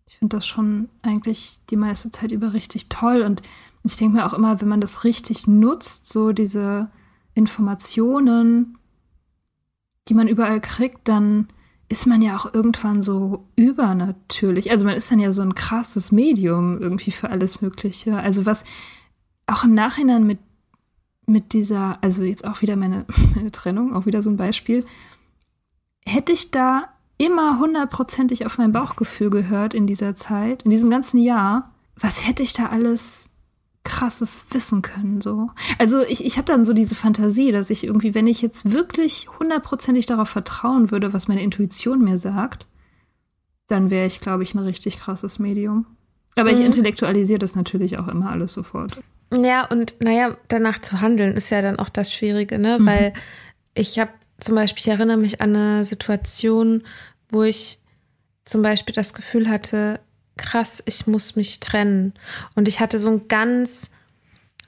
Ich finde das schon eigentlich die meiste Zeit über richtig toll. Und ich denke mir auch immer, wenn man das richtig nutzt, so diese Informationen, die man überall kriegt, dann ist man ja auch irgendwann so übernatürlich. Also man ist dann ja so ein krasses Medium irgendwie für alles Mögliche. Also was auch im Nachhinein mit, mit dieser, also jetzt auch wieder meine, (laughs) meine Trennung, auch wieder so ein Beispiel, hätte ich da immer hundertprozentig auf mein Bauchgefühl gehört in dieser Zeit, in diesem ganzen Jahr, was hätte ich da alles krasses wissen können. So. Also ich, ich habe dann so diese Fantasie, dass ich irgendwie, wenn ich jetzt wirklich hundertprozentig darauf vertrauen würde, was meine Intuition mir sagt, dann wäre ich, glaube ich, ein richtig krasses Medium. Aber ich mhm. intellektualisiere das natürlich auch immer alles sofort. Ja, und naja, danach zu handeln ist ja dann auch das Schwierige, ne? Mhm. Weil ich habe zum Beispiel, ich erinnere mich an eine Situation, wo ich zum Beispiel das Gefühl hatte, krass, ich muss mich trennen. Und ich hatte so ein ganz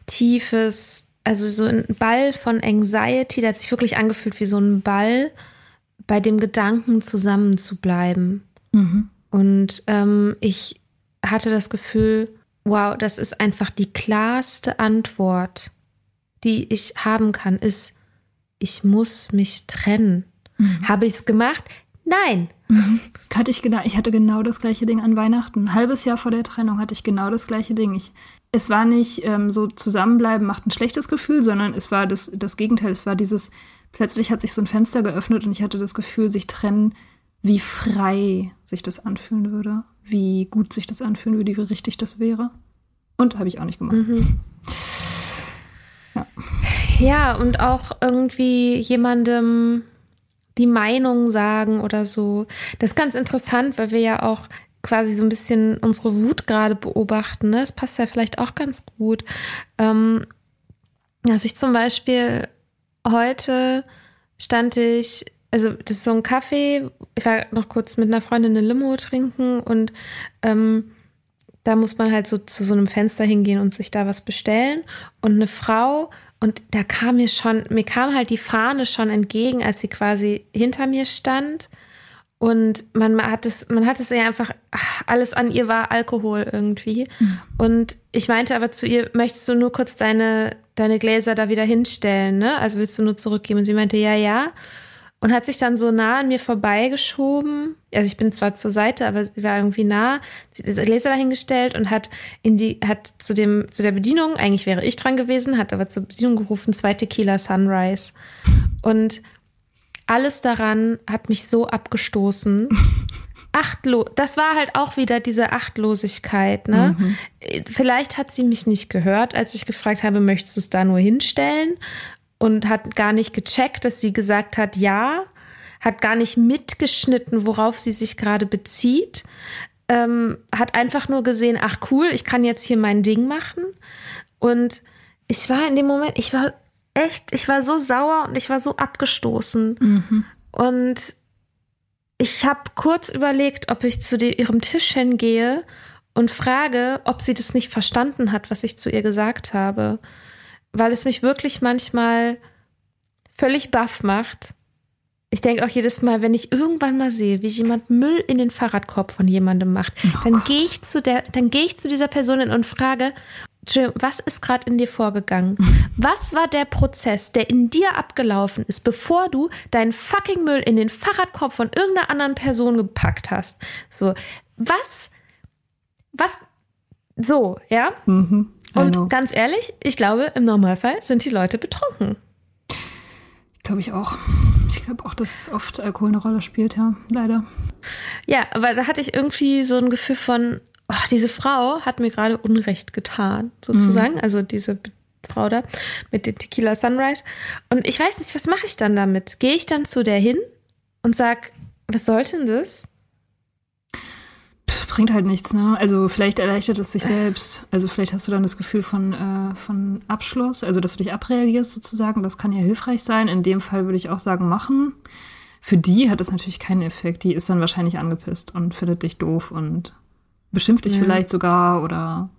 tiefes, also so ein Ball von Anxiety, der hat sich wirklich angefühlt wie so ein Ball, bei dem Gedanken zusammen zu bleiben. Mhm. Und ähm, ich hatte das Gefühl, wow, das ist einfach die klarste Antwort, die ich haben kann, ist, ich muss mich trennen. Mhm. Habe ich es gemacht? Nein. (laughs) Hatte ich genau, ich hatte genau das gleiche Ding an Weihnachten. Ein halbes Jahr vor der Trennung hatte ich genau das gleiche Ding. Ich, es war nicht ähm, so zusammenbleiben macht ein schlechtes Gefühl, sondern es war das, das Gegenteil. Es war dieses, plötzlich hat sich so ein Fenster geöffnet und ich hatte das Gefühl, sich trennen, wie frei sich das anfühlen würde, wie gut sich das anfühlen würde, wie richtig das wäre. Und habe ich auch nicht gemacht. Mhm. Ja. ja, und auch irgendwie jemandem die Meinung sagen oder so. Das ist ganz interessant, weil wir ja auch quasi so ein bisschen unsere Wut gerade beobachten. Ne? Das passt ja vielleicht auch ganz gut. Ähm, dass ich zum Beispiel heute stand ich, also das ist so ein Kaffee, ich war noch kurz mit einer Freundin eine Limo trinken und ähm, da muss man halt so zu so einem Fenster hingehen und sich da was bestellen. Und eine Frau und da kam mir schon, mir kam halt die Fahne schon entgegen, als sie quasi hinter mir stand. Und man hat es, man hat es ja einfach, ach, alles an ihr war Alkohol irgendwie. Mhm. Und ich meinte aber zu ihr, möchtest du nur kurz deine, deine Gläser da wieder hinstellen, ne? Also willst du nur zurückgeben? Und sie meinte, ja, ja und hat sich dann so nah an mir vorbeigeschoben. Also ich bin zwar zur Seite, aber sie war irgendwie nah. Sie hat das Laser dahingestellt und hat in die, hat zu dem, zu der Bedienung, eigentlich wäre ich dran gewesen, hat aber zur Bedienung gerufen, zwei Tequila Sunrise. Und alles daran hat mich so abgestoßen. (laughs) Achtlo, das war halt auch wieder diese Achtlosigkeit, ne? Mhm. Vielleicht hat sie mich nicht gehört, als ich gefragt habe, möchtest du es da nur hinstellen? Und hat gar nicht gecheckt, dass sie gesagt hat, ja, hat gar nicht mitgeschnitten, worauf sie sich gerade bezieht, ähm, hat einfach nur gesehen, ach cool, ich kann jetzt hier mein Ding machen. Und ich war in dem Moment, ich war echt, ich war so sauer und ich war so abgestoßen. Mhm. Und ich habe kurz überlegt, ob ich zu ihrem Tisch hingehe und frage, ob sie das nicht verstanden hat, was ich zu ihr gesagt habe weil es mich wirklich manchmal völlig baff macht. Ich denke auch jedes Mal, wenn ich irgendwann mal sehe, wie jemand Müll in den Fahrradkorb von jemandem macht, oh dann gehe ich zu der, dann gehe ich zu dieser Person und frage, was ist gerade in dir vorgegangen? Was war der Prozess, der in dir abgelaufen ist, bevor du deinen fucking Müll in den Fahrradkorb von irgendeiner anderen Person gepackt hast? So, was, was, so, ja? Mhm. Und ganz ehrlich, ich glaube, im Normalfall sind die Leute betrunken. Glaube ich auch. Ich glaube auch, dass oft Alkohol eine Rolle spielt, ja, leider. Ja, aber da hatte ich irgendwie so ein Gefühl von, oh, diese Frau hat mir gerade Unrecht getan, sozusagen. Mhm. Also diese Frau da mit dem Tequila Sunrise. Und ich weiß nicht, was mache ich dann damit? Gehe ich dann zu der hin und sag, was sollte denn das? Bringt halt nichts, ne? Also vielleicht erleichtert es sich selbst. Also vielleicht hast du dann das Gefühl von, äh, von Abschluss, also dass du dich abreagierst sozusagen. Das kann ja hilfreich sein. In dem Fall würde ich auch sagen, machen. Für die hat es natürlich keinen Effekt. Die ist dann wahrscheinlich angepisst und findet dich doof und beschimpft dich ja. vielleicht sogar oder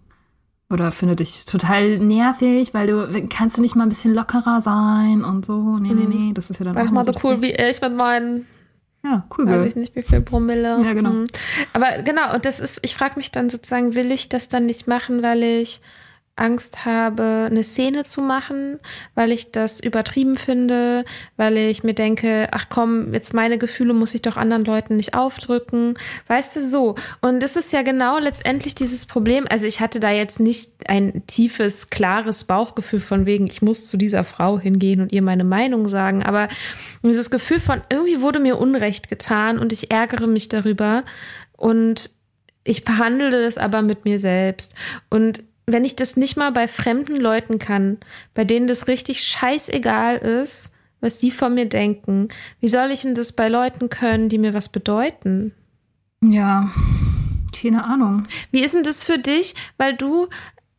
oder findet dich total nervig, weil du kannst du nicht mal ein bisschen lockerer sein und so. Nee, nee, mhm. nee, das ist ja dann Mach mal so cool wie ich mit meinen ja, cool. Weiß ich nicht, wie viel Promille. Ja, genau. Mhm. Aber genau, und das ist, ich frage mich dann sozusagen, will ich das dann nicht machen, weil ich Angst habe, eine Szene zu machen, weil ich das übertrieben finde, weil ich mir denke, ach komm, jetzt meine Gefühle muss ich doch anderen Leuten nicht aufdrücken. Weißt du, so. Und das ist ja genau letztendlich dieses Problem. Also ich hatte da jetzt nicht ein tiefes, klares Bauchgefühl von wegen, ich muss zu dieser Frau hingehen und ihr meine Meinung sagen. Aber dieses Gefühl von, irgendwie wurde mir Unrecht getan und ich ärgere mich darüber. Und ich behandle das aber mit mir selbst. Und wenn ich das nicht mal bei fremden Leuten kann, bei denen das richtig scheißegal ist, was die von mir denken, wie soll ich denn das bei Leuten können, die mir was bedeuten? Ja, Keine Ahnung. Wie ist denn das für dich? Weil du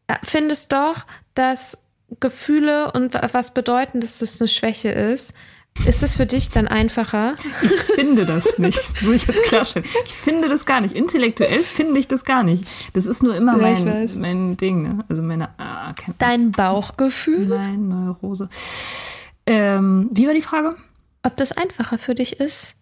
äh, findest doch, dass Gefühle und was bedeuten, dass das eine Schwäche ist. Ist es für dich dann einfacher? Ich finde das nicht. Das muss ich jetzt klarstellen. Ich finde das gar nicht. Intellektuell finde ich das gar nicht. Das ist nur immer ja, mein, mein Ding. Ne? Also meine. Ah, Dein Bauchgefühl? Meine Neurose. Ähm, wie war die Frage? Ob das einfacher für dich ist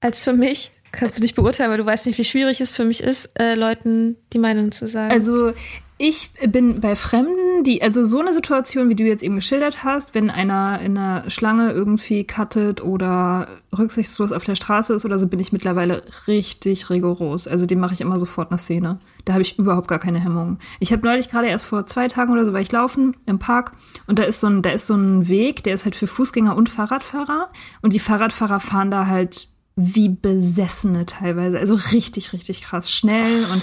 als für mich? Kannst du nicht beurteilen, weil du weißt nicht, wie schwierig es für mich ist, äh, Leuten die Meinung zu sagen. Also ich bin bei Fremden, die, also so eine Situation, wie du jetzt eben geschildert hast, wenn einer in einer Schlange irgendwie cuttet oder rücksichtslos auf der Straße ist oder so, bin ich mittlerweile richtig rigoros. Also dem mache ich immer sofort eine Szene. Da habe ich überhaupt gar keine Hemmungen. Ich habe neulich gerade erst vor zwei Tagen oder so war ich laufen im Park und da ist so ein, da ist so ein Weg, der ist halt für Fußgänger und Fahrradfahrer und die Fahrradfahrer fahren da halt wie Besessene teilweise. Also richtig, richtig krass. Schnell und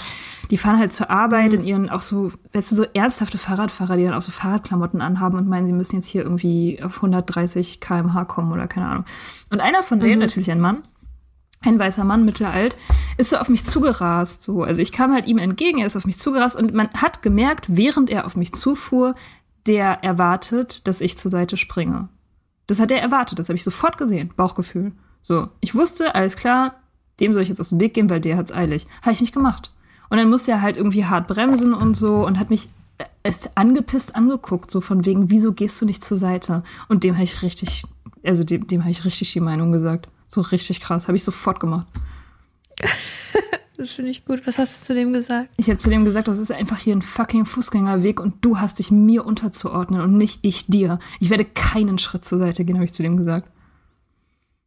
die fahren halt zur Arbeit mhm. in ihren auch so, weißt du, so ernsthafte Fahrradfahrer, die dann auch so Fahrradklamotten anhaben und meinen, sie müssen jetzt hier irgendwie auf 130 kmh kommen oder keine Ahnung. Und einer von denen, mhm. natürlich ein Mann, ein weißer Mann, mittelalt, ist so auf mich zugerast. So. Also ich kam halt ihm entgegen, er ist auf mich zugerast und man hat gemerkt, während er auf mich zufuhr, der erwartet, dass ich zur Seite springe. Das hat er erwartet, das habe ich sofort gesehen, Bauchgefühl. So, ich wusste, alles klar, dem soll ich jetzt aus dem Weg gehen, weil der hat's eilig. Habe ich nicht gemacht. Und dann musste er halt irgendwie hart bremsen und so und hat mich äh, es angepisst angeguckt, so von wegen, wieso gehst du nicht zur Seite? Und dem habe ich richtig, also dem, dem habe ich richtig die Meinung gesagt. So richtig krass, habe ich sofort gemacht. (laughs) das finde ich gut. Was hast du zu dem gesagt? Ich habe zu dem gesagt, das ist einfach hier ein fucking Fußgängerweg und du hast dich mir unterzuordnen und nicht ich dir. Ich werde keinen Schritt zur Seite gehen, habe ich zu dem gesagt.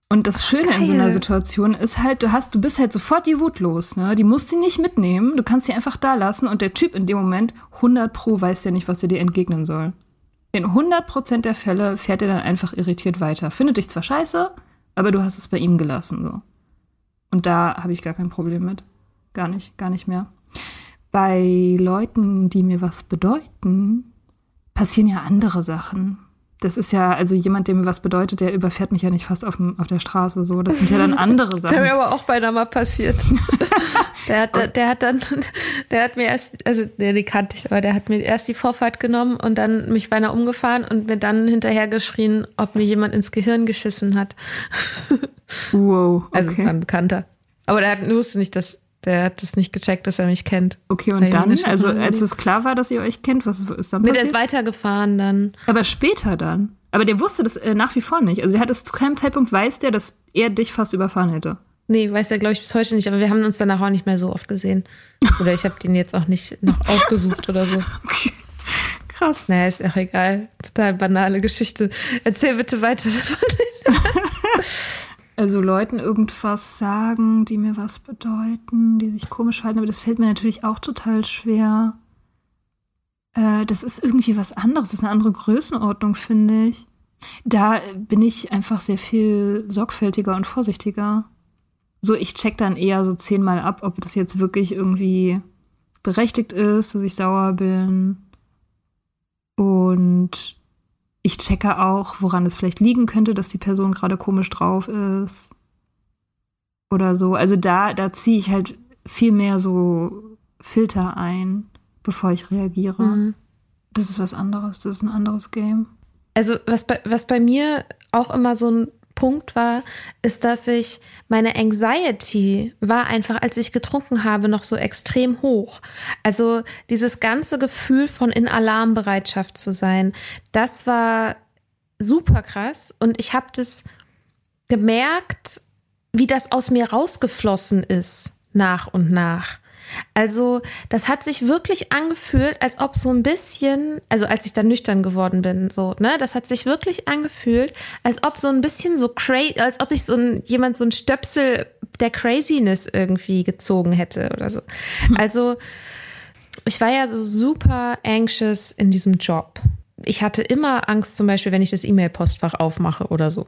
Und das Schöne Geil. in so einer Situation ist halt, du hast, du bist halt sofort die Wut los, ne? Die musst du nicht mitnehmen, du kannst sie einfach da lassen und der Typ in dem Moment 100 pro weiß ja nicht, was er dir entgegnen soll. In 100% der Fälle fährt er dann einfach irritiert weiter. Findet dich zwar scheiße, aber du hast es bei ihm gelassen, so. Und da habe ich gar kein Problem mit. Gar nicht, gar nicht mehr. Bei Leuten, die mir was bedeuten, passieren ja andere Sachen das ist ja, also jemand, der mir was bedeutet, der überfährt mich ja nicht fast auf, dem, auf der Straße. So, das sind ja dann andere (laughs) Sachen. Das mir aber auch beinahe mal passiert. (laughs) der, hat, der, der, hat dann, (laughs) der hat mir erst, also der, den kannte ich, aber der hat mir erst die Vorfahrt genommen und dann mich beinahe umgefahren und mir dann hinterher geschrien, ob mir jemand ins Gehirn geschissen hat. wow. Also okay. Also ein Bekannter. Aber der hat, wusste nicht, dass der hat das nicht gecheckt, dass er mich kennt. Okay, und dann, also als es klar war, dass ihr euch kennt, was ist dann passiert? Der ist weitergefahren dann. Aber später dann. Aber der wusste das äh, nach wie vor nicht. Also er hat es zu keinem Zeitpunkt weiß der, dass er dich fast überfahren hätte. Nee, weiß er, glaube ich, bis heute nicht. Aber wir haben uns danach auch nicht mehr so oft gesehen. (laughs) Oder ich habe den jetzt auch nicht noch aufgesucht oder so. Okay. Krass. Naja, ist auch egal. Total banale Geschichte. Erzähl bitte weiter. (laughs) also Leuten irgendwas sagen, die mir was bedeuten, die sich komisch halten, aber das fällt mir natürlich auch total schwer. Äh, das ist irgendwie was anderes, das ist eine andere Größenordnung, finde ich. Da bin ich einfach sehr viel sorgfältiger und vorsichtiger. So, ich check dann eher so zehnmal ab, ob das jetzt wirklich irgendwie berechtigt ist, dass ich sauer bin. Und ich checke auch, woran es vielleicht liegen könnte, dass die Person gerade komisch drauf ist. Oder so. Also da, da ziehe ich halt viel mehr so Filter ein, bevor ich reagiere. Mhm. Das ist was anderes, das ist ein anderes Game. Also was bei, was bei mir auch immer so ein Punkt war, ist, dass ich meine Anxiety war einfach, als ich getrunken habe, noch so extrem hoch. Also dieses ganze Gefühl von in Alarmbereitschaft zu sein, das war super krass und ich habe das gemerkt, wie das aus mir rausgeflossen ist nach und nach. Also, das hat sich wirklich angefühlt, als ob so ein bisschen, also als ich dann nüchtern geworden bin, so, ne, das hat sich wirklich angefühlt, als ob so ein bisschen so crazy, als ob sich so ein, jemand so ein Stöpsel der Craziness irgendwie gezogen hätte oder so. Hm. Also, ich war ja so super anxious in diesem Job. Ich hatte immer Angst, zum Beispiel, wenn ich das E-Mail-Postfach aufmache oder so.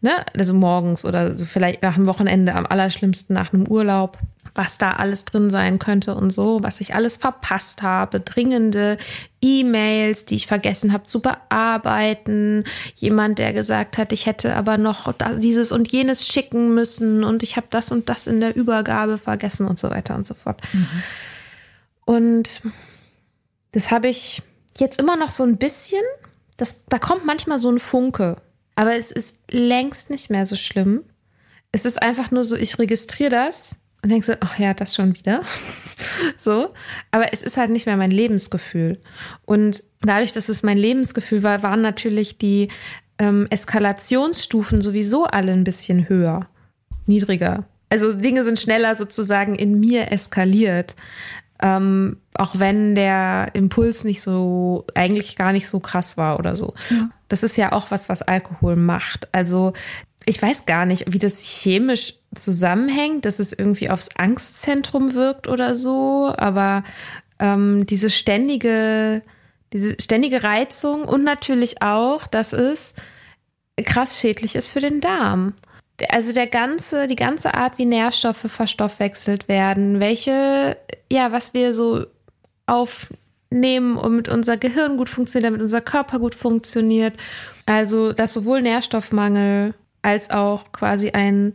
Ne? Also morgens oder so vielleicht nach einem Wochenende, am allerschlimmsten nach einem Urlaub, was da alles drin sein könnte und so, was ich alles verpasst habe, dringende E-Mails, die ich vergessen habe zu bearbeiten, jemand, der gesagt hat, ich hätte aber noch dieses und jenes schicken müssen und ich habe das und das in der Übergabe vergessen und so weiter und so fort. Mhm. Und das habe ich jetzt immer noch so ein bisschen. Das, da kommt manchmal so ein Funke. Aber es ist längst nicht mehr so schlimm. Es ist einfach nur so, ich registriere das und denke so, ach ja, das schon wieder. (laughs) so. Aber es ist halt nicht mehr mein Lebensgefühl. Und dadurch, dass es mein Lebensgefühl war, waren natürlich die ähm, Eskalationsstufen sowieso alle ein bisschen höher, niedriger. Also Dinge sind schneller sozusagen in mir eskaliert. Ähm, auch wenn der Impuls nicht so, eigentlich gar nicht so krass war oder so. Ja. Das ist ja auch was, was Alkohol macht. Also ich weiß gar nicht, wie das chemisch zusammenhängt, dass es irgendwie aufs Angstzentrum wirkt oder so, aber ähm, diese ständige, diese ständige Reizung und natürlich auch, dass es krass schädlich ist für den Darm also der ganze, die ganze Art, wie Nährstoffe verstoffwechselt werden, welche, ja, was wir so aufnehmen, damit unser Gehirn gut funktioniert, damit unser Körper gut funktioniert. Also, dass sowohl Nährstoffmangel als auch quasi ein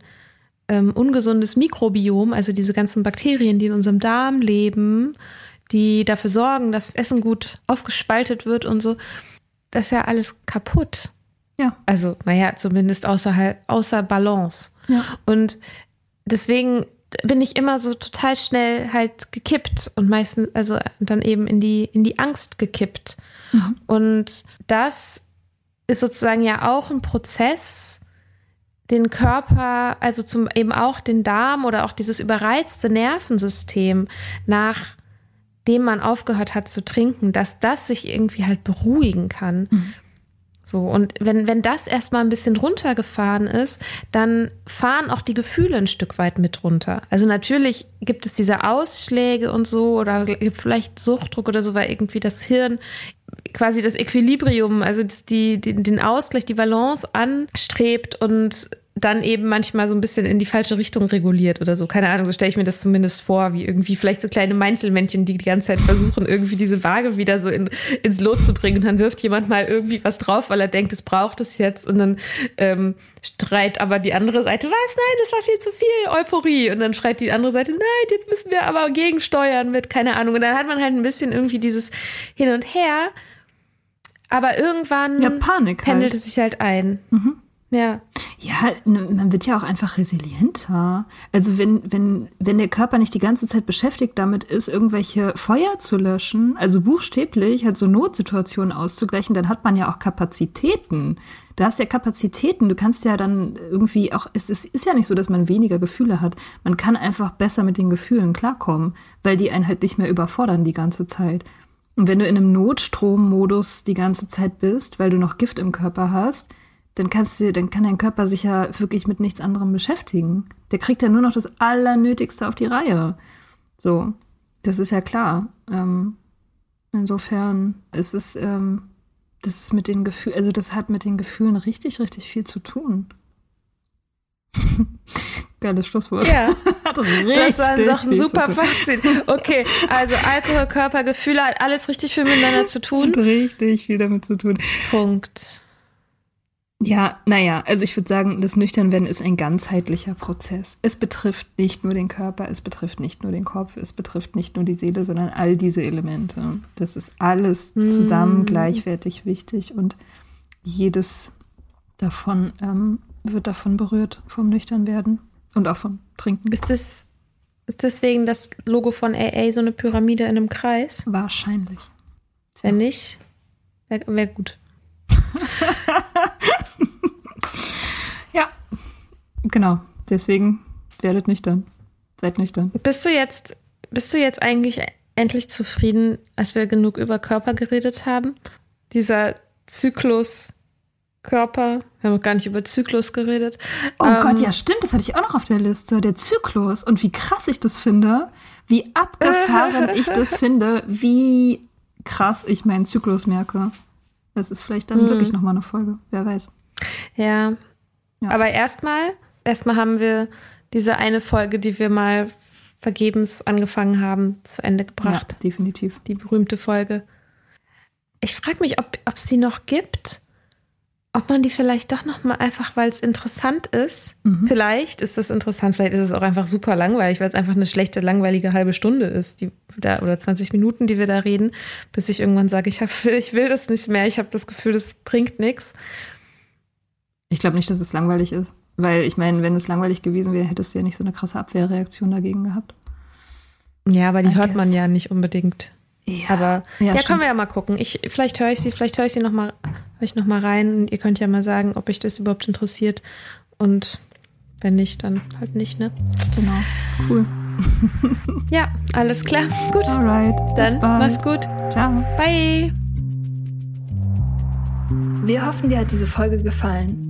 ähm, ungesundes Mikrobiom, also diese ganzen Bakterien, die in unserem Darm leben, die dafür sorgen, dass Essen gut aufgespaltet wird und so, das ist ja alles kaputt. Ja. Also, naja, zumindest außer, außer Balance. Ja. Und deswegen bin ich immer so total schnell halt gekippt und meistens, also dann eben in die, in die Angst gekippt. Mhm. Und das ist sozusagen ja auch ein Prozess, den Körper, also zum eben auch den Darm oder auch dieses überreizte Nervensystem, nachdem man aufgehört hat zu trinken, dass das sich irgendwie halt beruhigen kann. Mhm. So, und wenn, wenn das erstmal ein bisschen runtergefahren ist, dann fahren auch die Gefühle ein Stück weit mit runter. Also natürlich gibt es diese Ausschläge und so oder gibt vielleicht Suchtdruck oder so, weil irgendwie das Hirn quasi das Equilibrium, also die, die, den Ausgleich, die Balance anstrebt und dann eben manchmal so ein bisschen in die falsche Richtung reguliert oder so. Keine Ahnung, so stelle ich mir das zumindest vor, wie irgendwie vielleicht so kleine Meinzelmännchen, die die ganze Zeit versuchen, irgendwie diese Waage wieder so in, ins Lot zu bringen. Und dann wirft jemand mal irgendwie was drauf, weil er denkt, es braucht es jetzt. Und dann ähm, streit aber die andere Seite, was? Nein, das war viel zu viel Euphorie. Und dann schreit die andere Seite, nein, jetzt müssen wir aber gegensteuern mit, keine Ahnung. Und dann hat man halt ein bisschen irgendwie dieses Hin und Her. Aber irgendwann ja, Panik pendelt halt. es sich halt ein. Mhm. Ja. Ja, ne, man wird ja auch einfach resilienter. Also wenn, wenn, wenn der Körper nicht die ganze Zeit beschäftigt damit ist, irgendwelche Feuer zu löschen, also buchstäblich halt so Notsituationen auszugleichen, dann hat man ja auch Kapazitäten. Du hast ja Kapazitäten. Du kannst ja dann irgendwie auch, es ist, ist ja nicht so, dass man weniger Gefühle hat. Man kann einfach besser mit den Gefühlen klarkommen, weil die einen halt nicht mehr überfordern die ganze Zeit. Und wenn du in einem Notstrommodus die ganze Zeit bist, weil du noch Gift im Körper hast, dann kannst du, dann kann dein Körper sich ja wirklich mit nichts anderem beschäftigen. Der kriegt ja nur noch das Allernötigste auf die Reihe. So, das ist ja klar. Ähm, insofern ist es, ähm, das ist mit den Gefühlen, also das hat mit den Gefühlen richtig, richtig viel zu tun. (laughs) Geiles Schlusswort. Ja, (laughs) das war doch ein super Fazit. Okay, also Alkohol, Körper, Gefühle, hat alles richtig viel miteinander zu tun. Hat richtig viel damit zu tun. Punkt. Ja, naja, also ich würde sagen, das Nüchternwerden ist ein ganzheitlicher Prozess. Es betrifft nicht nur den Körper, es betrifft nicht nur den Kopf, es betrifft nicht nur die Seele, sondern all diese Elemente. Das ist alles zusammen mm. gleichwertig wichtig und jedes davon ähm, wird davon berührt, vom Nüchternwerden und auch vom Trinken. Ist das ist deswegen das Logo von AA so eine Pyramide in einem Kreis? Wahrscheinlich. Wenn nicht, wäre wär gut. (laughs) genau. Deswegen werdet nüchtern. Seid nüchtern. Bist du jetzt, bist du jetzt eigentlich endlich zufrieden, als wir genug über Körper geredet haben? Dieser Zyklus Körper. Wir haben noch gar nicht über Zyklus geredet. Oh ähm, Gott, ja, stimmt. Das hatte ich auch noch auf der Liste. Der Zyklus. Und wie krass ich das finde. Wie abgefahren (laughs) ich das finde. Wie krass ich meinen Zyklus merke. Das ist vielleicht dann hm. wirklich nochmal eine Folge. Wer weiß. Ja. ja. Aber erstmal, erstmal haben wir diese eine Folge, die wir mal vergebens angefangen haben, zu Ende gebracht. Ja, definitiv. Die berühmte Folge. Ich frage mich, ob es die noch gibt ob man die vielleicht doch noch mal einfach, weil es interessant ist. Mhm. Vielleicht ist das interessant, vielleicht ist es auch einfach super langweilig, weil es einfach eine schlechte, langweilige halbe Stunde ist, die da oder 20 Minuten, die wir da reden, bis ich irgendwann sage, ich, hab, (laughs) ich will das nicht mehr, ich habe das Gefühl, das bringt nichts. Ich glaube nicht, dass es langweilig ist, weil ich meine, wenn es langweilig gewesen wäre, hättest du ja nicht so eine krasse Abwehrreaktion dagegen gehabt. Ja, aber die I hört guess. man ja nicht unbedingt. Ja, aber ja, ja können wir ja mal gucken. Ich, vielleicht höre ich sie, vielleicht höre ich sie noch mal, höre ich noch mal rein und ihr könnt ja mal sagen, ob euch das überhaupt interessiert. Und wenn nicht, dann halt nicht, ne? Genau. Cool. (laughs) ja, alles klar. Gut. Alright. Dann mach's gut. Ciao. Bye. Wir hoffen, dir hat diese Folge gefallen.